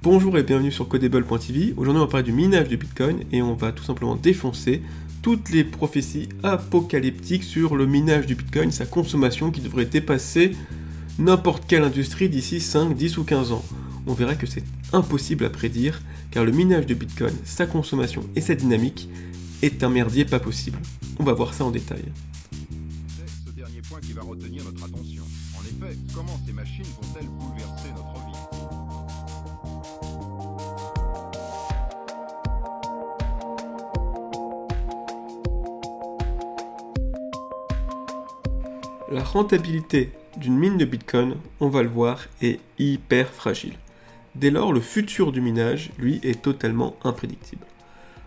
Bonjour et bienvenue sur Codable.tv. Aujourd'hui, on va parler du minage de Bitcoin et on va tout simplement défoncer toutes les prophéties apocalyptiques sur le minage du Bitcoin, sa consommation qui devrait dépasser n'importe quelle industrie d'ici 5, 10 ou 15 ans. On verra que c'est impossible à prédire car le minage de Bitcoin, sa consommation et sa dynamique est un merdier pas possible. On va voir ça en détail. Rentabilité d'une mine de Bitcoin, on va le voir, est hyper fragile. Dès lors, le futur du minage, lui, est totalement imprédictible.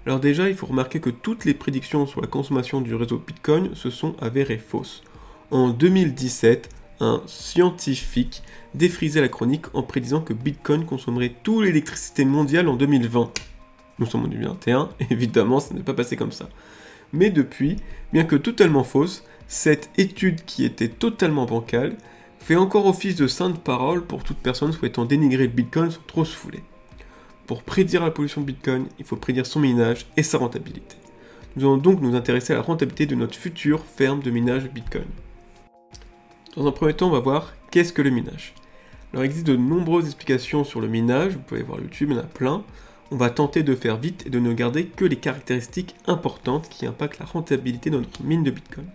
Alors déjà, il faut remarquer que toutes les prédictions sur la consommation du réseau Bitcoin se sont avérées fausses. En 2017, un scientifique défrisait la chronique en prédisant que Bitcoin consommerait toute l'électricité mondiale en 2020. Nous sommes en 2021, évidemment, ça n'est pas passé comme ça. Mais depuis, bien que totalement fausse, cette étude qui était totalement bancale fait encore office de sainte parole pour toute personne souhaitant dénigrer le Bitcoin sans trop se fouler. Pour prédire la pollution de Bitcoin, il faut prédire son minage et sa rentabilité. Nous allons donc nous intéresser à la rentabilité de notre future ferme de minage Bitcoin. Dans un premier temps, on va voir qu'est-ce que le minage. Alors il existe de nombreuses explications sur le minage, vous pouvez voir YouTube, il y en a plein. On va tenter de faire vite et de ne garder que les caractéristiques importantes qui impactent la rentabilité de notre mine de Bitcoin.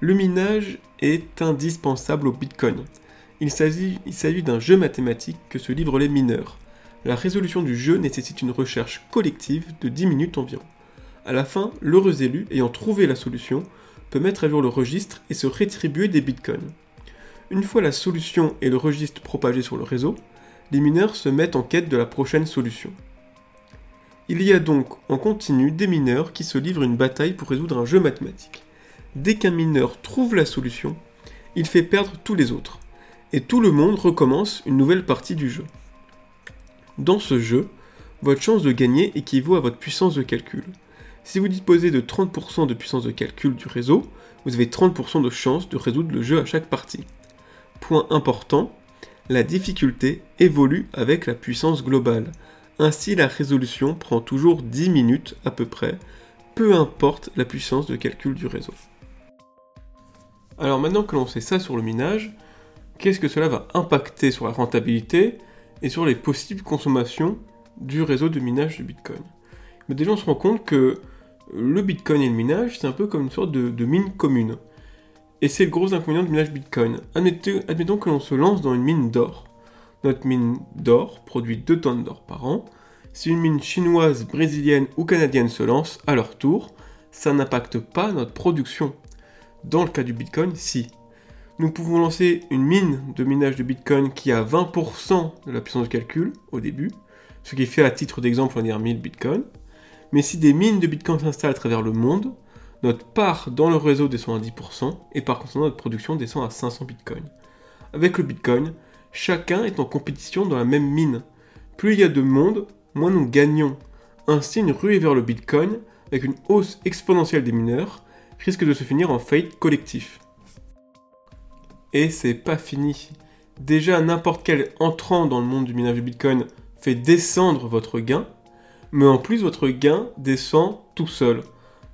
Le minage est indispensable au Bitcoin. Il s'agit d'un jeu mathématique que se livrent les mineurs. La résolution du jeu nécessite une recherche collective de 10 minutes environ. À la fin, l'heureux élu, ayant trouvé la solution, peut mettre à jour le registre et se rétribuer des bitcoins. Une fois la solution et le registre propagés sur le réseau, les mineurs se mettent en quête de la prochaine solution. Il y a donc en continu des mineurs qui se livrent une bataille pour résoudre un jeu mathématique. Dès qu'un mineur trouve la solution, il fait perdre tous les autres, et tout le monde recommence une nouvelle partie du jeu. Dans ce jeu, votre chance de gagner équivaut à votre puissance de calcul. Si vous disposez de 30% de puissance de calcul du réseau, vous avez 30% de chance de résoudre le jeu à chaque partie. Point important, la difficulté évolue avec la puissance globale. Ainsi, la résolution prend toujours 10 minutes à peu près, peu importe la puissance de calcul du réseau. Alors maintenant que l'on sait ça sur le minage, qu'est-ce que cela va impacter sur la rentabilité et sur les possibles consommations du réseau de minage de Bitcoin? Mais déjà on se rend compte que le Bitcoin et le minage, c'est un peu comme une sorte de, mine commune. Et c'est le gros inconvénient du minage Bitcoin. Admettons, admettons que l'on se lance dans une mine d'or. Notre mine d'or produit 2 tonnes d'or par an. Si une mine chinoise, brésilienne ou canadienne se lance à leur tour, ça n'impacte pas notre production dans le cas du Bitcoin, si. Nous pouvons lancer une mine de minage de Bitcoin qui a 20% de la puissance de calcul au début, ce qui fait à titre d'exemple, on va dire 1000 Bitcoin. Mais si des mines de Bitcoin s'installent à travers le monde, notre part dans le réseau descend à 10% et par conséquent notre production descend à 500 Bitcoin. Avec le Bitcoin, chacun est en compétition dans la même mine. Plus il y a de monde, moins nous gagnons. Ainsi, une ruée vers le Bitcoin, avec une hausse exponentielle des mineurs, risque de se finir en faillite collectif. Et c'est pas fini. Déjà, n'importe quel entrant dans le monde du minage de Bitcoin fait descendre votre gain, mais en plus, votre gain descend tout seul.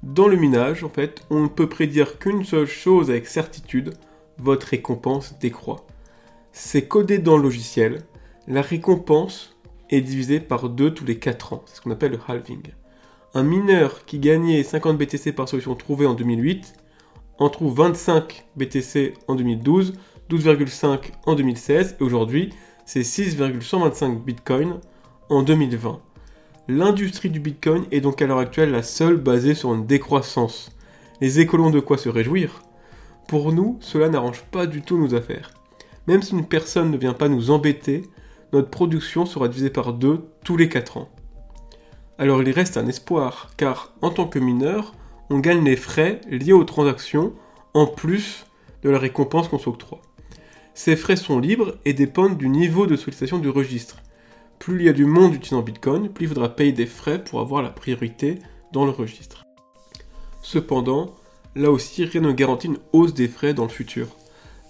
Dans le minage, en fait, on ne peut prédire qu'une seule chose avec certitude, votre récompense décroît. C'est codé dans le logiciel, la récompense est divisée par 2 tous les 4 ans, c'est ce qu'on appelle le halving un mineur qui gagnait 50 BTC par solution trouvée en 2008 en trouve 25 BTC en 2012, 12,5 en 2016 et aujourd'hui c'est 6,125 Bitcoin en 2020. L'industrie du Bitcoin est donc à l'heure actuelle la seule basée sur une décroissance. Les écolons de quoi se réjouir? Pour nous, cela n'arrange pas du tout nos affaires. Même si une personne ne vient pas nous embêter, notre production sera divisée par deux tous les 4 ans alors il reste un espoir, car en tant que mineur, on gagne les frais liés aux transactions en plus de la récompense qu'on s'octroie. Ces frais sont libres et dépendent du niveau de sollicitation du registre. Plus il y a du monde utilisant Bitcoin, plus il faudra payer des frais pour avoir la priorité dans le registre. Cependant, là aussi, rien ne garantit une hausse des frais dans le futur.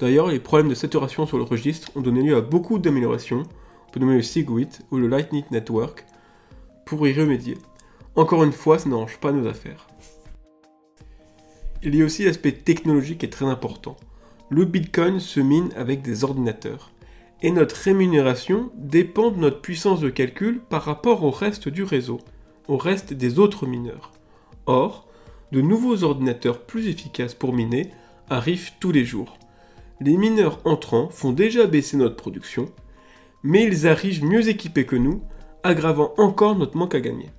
D'ailleurs, les problèmes de saturation sur le registre ont donné lieu à beaucoup d'améliorations peut nommer le SIGWIT ou le Lightning Network, y remédier. Encore une fois, ça n'arrange pas nos affaires. Il y a aussi l'aspect technologique qui est très important. Le Bitcoin se mine avec des ordinateurs. Et notre rémunération dépend de notre puissance de calcul par rapport au reste du réseau, au reste des autres mineurs. Or, de nouveaux ordinateurs plus efficaces pour miner arrivent tous les jours. Les mineurs entrants font déjà baisser notre production, mais ils arrivent mieux équipés que nous, aggravant encore notre manque à gagner.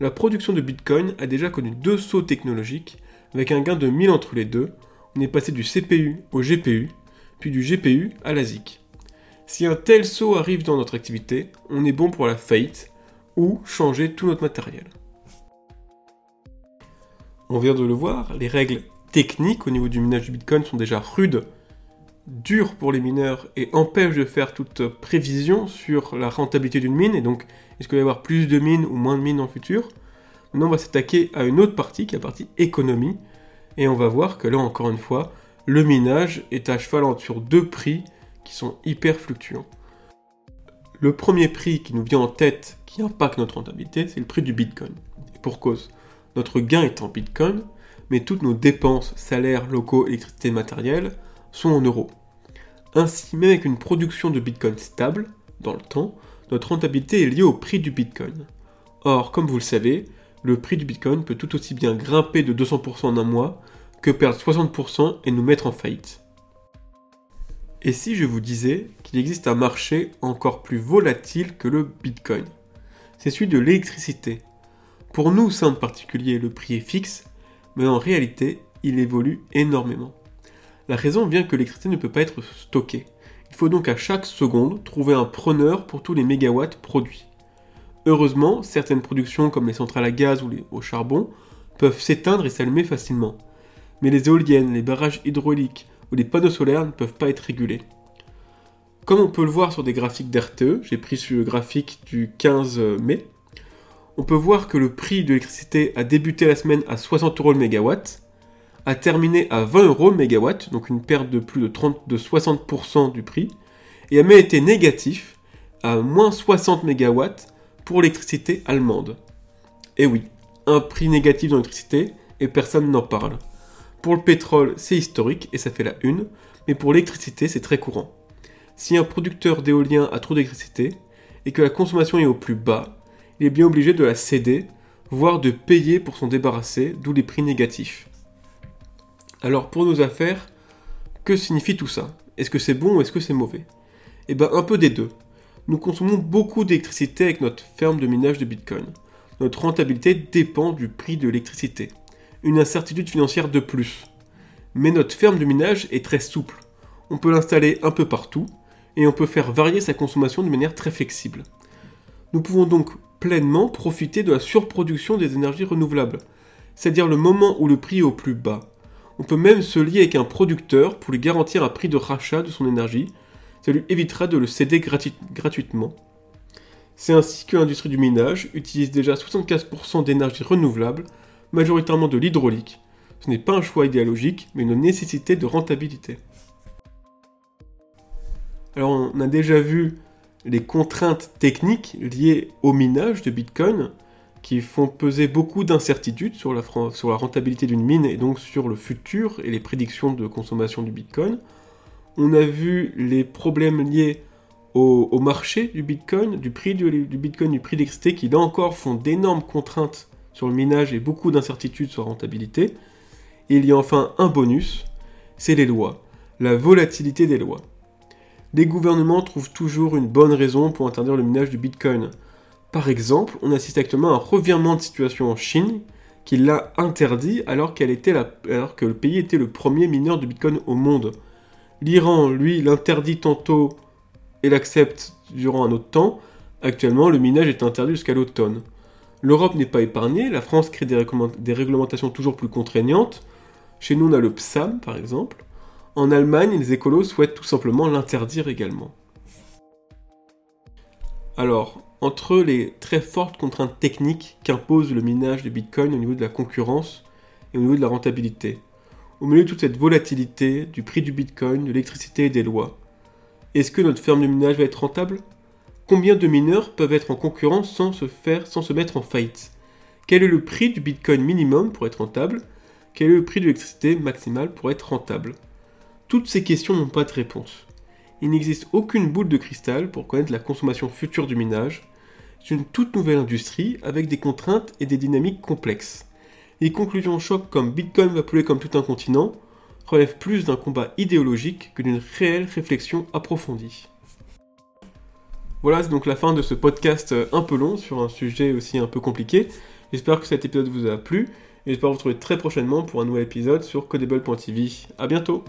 La production de Bitcoin a déjà connu deux sauts technologiques, avec un gain de 1000 entre les deux. On est passé du CPU au GPU, puis du GPU à la ZIC. Si un tel saut arrive dans notre activité, on est bon pour la faillite ou changer tout notre matériel. On vient de le voir, les règles techniques au niveau du minage du Bitcoin sont déjà rudes, dures pour les mineurs et empêchent de faire toute prévision sur la rentabilité d'une mine, et donc est-ce qu'il va y avoir plus de mines ou moins de mines le futur? Maintenant on va s'attaquer à une autre partie, qui est la partie économie, et on va voir que là encore une fois, le minage est à cheval sur deux prix qui sont hyper fluctuants. Le premier prix qui nous vient en tête, qui impacte notre rentabilité, c'est le prix du Bitcoin. Et pour cause. Notre gain est en Bitcoin, mais toutes nos dépenses, salaires, locaux, électricité matérielle, sont en euros. Ainsi, même avec une production de Bitcoin stable, dans le temps, notre rentabilité est liée au prix du Bitcoin. Or, comme vous le savez, le prix du Bitcoin peut tout aussi bien grimper de 200% en un mois que perdre 60% et nous mettre en faillite. Et si je vous disais qu'il existe un marché encore plus volatile que le Bitcoin? C'est celui de l'électricité. Pour nous, ça en particulier, le prix est fixe, mais en réalité, il évolue énormément. La raison vient que l'électricité ne peut pas être stockée. Il faut donc à chaque seconde trouver un preneur pour tous les mégawatts produits. Heureusement, certaines productions comme les centrales à gaz ou au charbon peuvent s'éteindre et s'allumer facilement. Mais les éoliennes, les barrages hydrauliques ou les panneaux solaires ne peuvent pas être régulés. Comme on peut le voir sur des graphiques d'RTE, j'ai pris sur le graphique du 15 mai, on peut voir que le prix de l'électricité a débuté la semaine à 60 euros le mégawatt, a terminé à 20 euros mégawatt, donc une perte de plus de, 30, de 60% du prix, et a même été négatif à moins 60 mégawatts pour l'électricité allemande. Et oui, un prix négatif dans l'électricité et personne n'en parle. Pour le pétrole, c'est historique et ça fait la une, mais pour l'électricité, c'est très courant. Si un producteur d'éolien a trop d'électricité et que la consommation est au plus bas, il est bien obligé de la céder, voire de payer pour s'en débarrasser, d'où les prix négatifs. Alors pour nos affaires, que signifie tout ça? Est-ce que c'est bon ou est-ce que c'est mauvais? Eh bien un peu des deux. Nous consommons beaucoup d'électricité avec notre ferme de minage de Bitcoin. Notre rentabilité dépend du prix de l'électricité. Une incertitude financière de plus. Mais notre ferme de minage est très souple. On peut l'installer un peu partout et on peut faire varier sa consommation de manière très flexible. Nous pouvons donc pleinement profiter de la surproduction des énergies renouvelables, c'est-à-dire le moment où le prix est au plus bas. On peut même se lier avec un producteur pour lui garantir un prix de rachat de son énergie, ça lui évitera de le céder gratuitement. C'est ainsi que l'industrie du minage utilise déjà 75% d'énergie renouvelable, majoritairement de l'hydraulique. Ce n'est pas un choix idéologique, mais une nécessité de rentabilité. Alors on a déjà vu les contraintes techniques liées au minage de Bitcoin qui font peser beaucoup d'incertitudes sur la, rentabilité d'une mine et donc sur le futur et les prédictions de consommation du Bitcoin. On a vu les problèmes liés au, marché du Bitcoin, du prix du, du Bitcoin, du prix d'électricité qui là encore font d'énormes contraintes sur le minage et beaucoup d'incertitudes sur la rentabilité. Et il y a enfin un bonus, c'est les lois, la volatilité des lois les gouvernements trouvent toujours une bonne raison pour interdire le minage du Bitcoin. Par exemple, on assiste actuellement à un revirement de situation en Chine qui l'a interdit alors, qu'elle était alors que le pays était le premier mineur de Bitcoin au monde. L'Iran, lui, l'interdit tantôt et l'accepte durant un autre temps. Actuellement, le minage est interdit jusqu'à l'automne. L'Europe n'est pas épargnée, la France crée des, des, réglementations toujours plus contraignantes. Chez nous, on a le PSAM, par exemple. En Allemagne, les écolos souhaitent tout simplement l'interdire également. Alors, entre les très fortes contraintes techniques qu'impose le minage de Bitcoin au niveau de la concurrence et au niveau de la rentabilité, au milieu de toute cette volatilité du prix du Bitcoin, de l'électricité et des lois, est-ce que notre ferme de minage va être rentable? Combien de mineurs peuvent être en concurrence sans se faire, sans se mettre en faillite? Quel est le prix du Bitcoin minimum pour être rentable? Quel est le prix de l'électricité maximale pour être rentable? Toutes ces questions n'ont pas de réponse. Il n'existe aucune boule de cristal pour connaître la consommation future du minage. C'est une toute nouvelle industrie avec des contraintes et des dynamiques complexes. Les conclusions chocs comme Bitcoin va polluer comme tout un continent relèvent plus d'un combat idéologique que d'une réelle réflexion approfondie. Voilà, c'est donc la fin de ce podcast euh, un peu long sur un sujet aussi un peu compliqué. J'espère que cet épisode vous a plu et j'espère vous retrouver très prochainement pour un nouvel épisode sur codable.tv. A bientôt